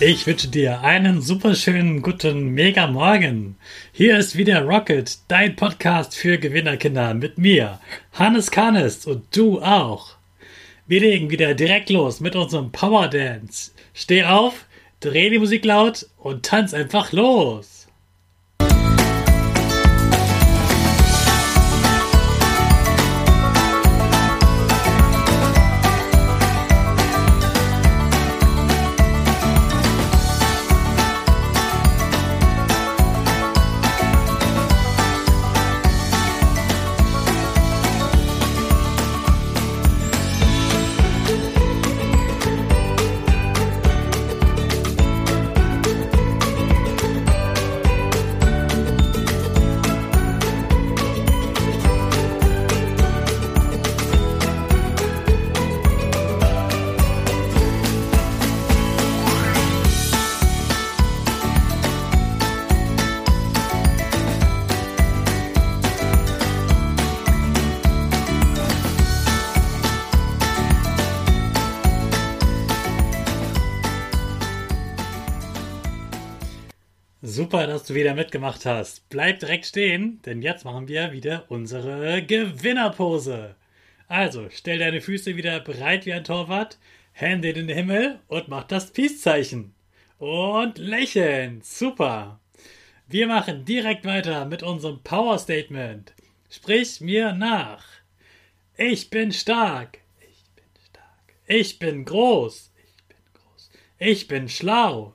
Ich wünsche dir einen superschönen guten Mega Morgen. Hier ist wieder Rocket, dein Podcast für Gewinnerkinder mit mir, Hannes Karnes und du auch. Wir legen wieder direkt los mit unserem Power Dance. Steh auf, dreh die Musik laut und tanz einfach los. Super, dass du wieder mitgemacht hast. Bleib direkt stehen, denn jetzt machen wir wieder unsere Gewinnerpose. Also, stell deine Füße wieder bereit wie ein Torwart, Hände in den Himmel und mach das Peace-Zeichen. Und lächeln. Super. Wir machen direkt weiter mit unserem Power Statement. Sprich mir nach. Ich bin stark. Ich bin stark. Ich bin groß. Ich bin groß. Ich bin schlau.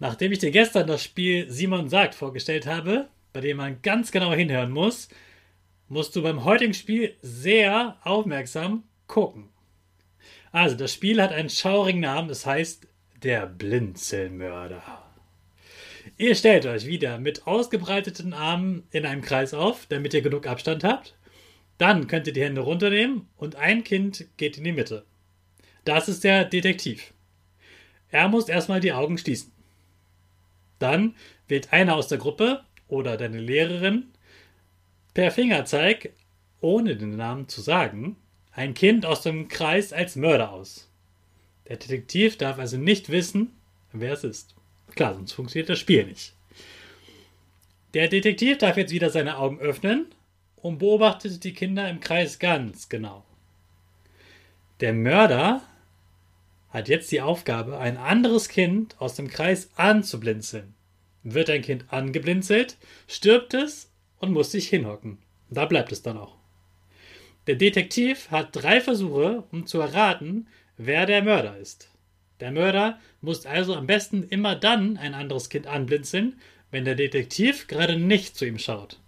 Nachdem ich dir gestern das Spiel Simon sagt vorgestellt habe, bei dem man ganz genau hinhören muss, musst du beim heutigen Spiel sehr aufmerksam gucken. Also, das Spiel hat einen schaurigen Namen, es heißt der Blinzelmörder. Ihr stellt euch wieder mit ausgebreiteten Armen in einem Kreis auf, damit ihr genug Abstand habt. Dann könnt ihr die Hände runternehmen und ein Kind geht in die Mitte. Das ist der Detektiv. Er muss erstmal die Augen schließen. Dann wählt einer aus der Gruppe oder deine Lehrerin per Fingerzeig, ohne den Namen zu sagen, ein Kind aus dem Kreis als Mörder aus. Der Detektiv darf also nicht wissen, wer es ist. Klar, sonst funktioniert das Spiel nicht. Der Detektiv darf jetzt wieder seine Augen öffnen und beobachtet die Kinder im Kreis ganz genau. Der Mörder hat jetzt die Aufgabe, ein anderes Kind aus dem Kreis anzublinzeln. Wird ein Kind angeblinzelt, stirbt es und muss sich hinhocken. Da bleibt es dann auch. Der Detektiv hat drei Versuche, um zu erraten, wer der Mörder ist. Der Mörder muss also am besten immer dann ein anderes Kind anblinzeln, wenn der Detektiv gerade nicht zu ihm schaut.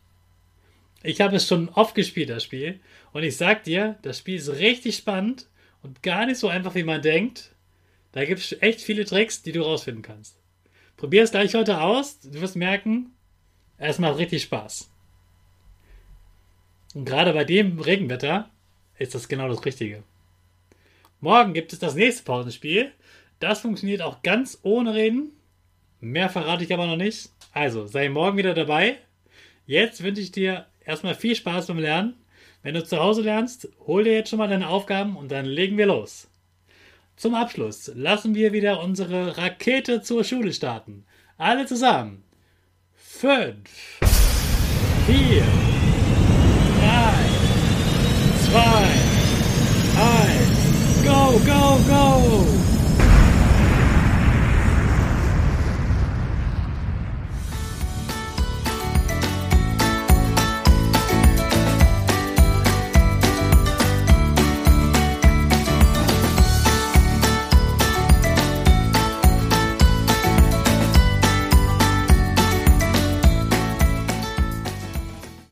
Ich habe es schon oft gespielt, das Spiel, und ich sag dir, das Spiel ist richtig spannend und gar nicht so einfach, wie man denkt. Da gibt es echt viele Tricks, die du rausfinden kannst. Probier es gleich heute aus. Du wirst merken, es macht richtig Spaß. Und gerade bei dem Regenwetter ist das genau das Richtige. Morgen gibt es das nächste Pausenspiel. Das funktioniert auch ganz ohne Reden. Mehr verrate ich aber noch nicht. Also, sei morgen wieder dabei. Jetzt wünsche ich dir erstmal viel Spaß beim Lernen. Wenn du zu Hause lernst, hol dir jetzt schon mal deine Aufgaben und dann legen wir los. Zum Abschluss lassen wir wieder unsere Rakete zur Schule starten. Alle zusammen. Fünf, vier, drei, zwei, eins, go, go, go!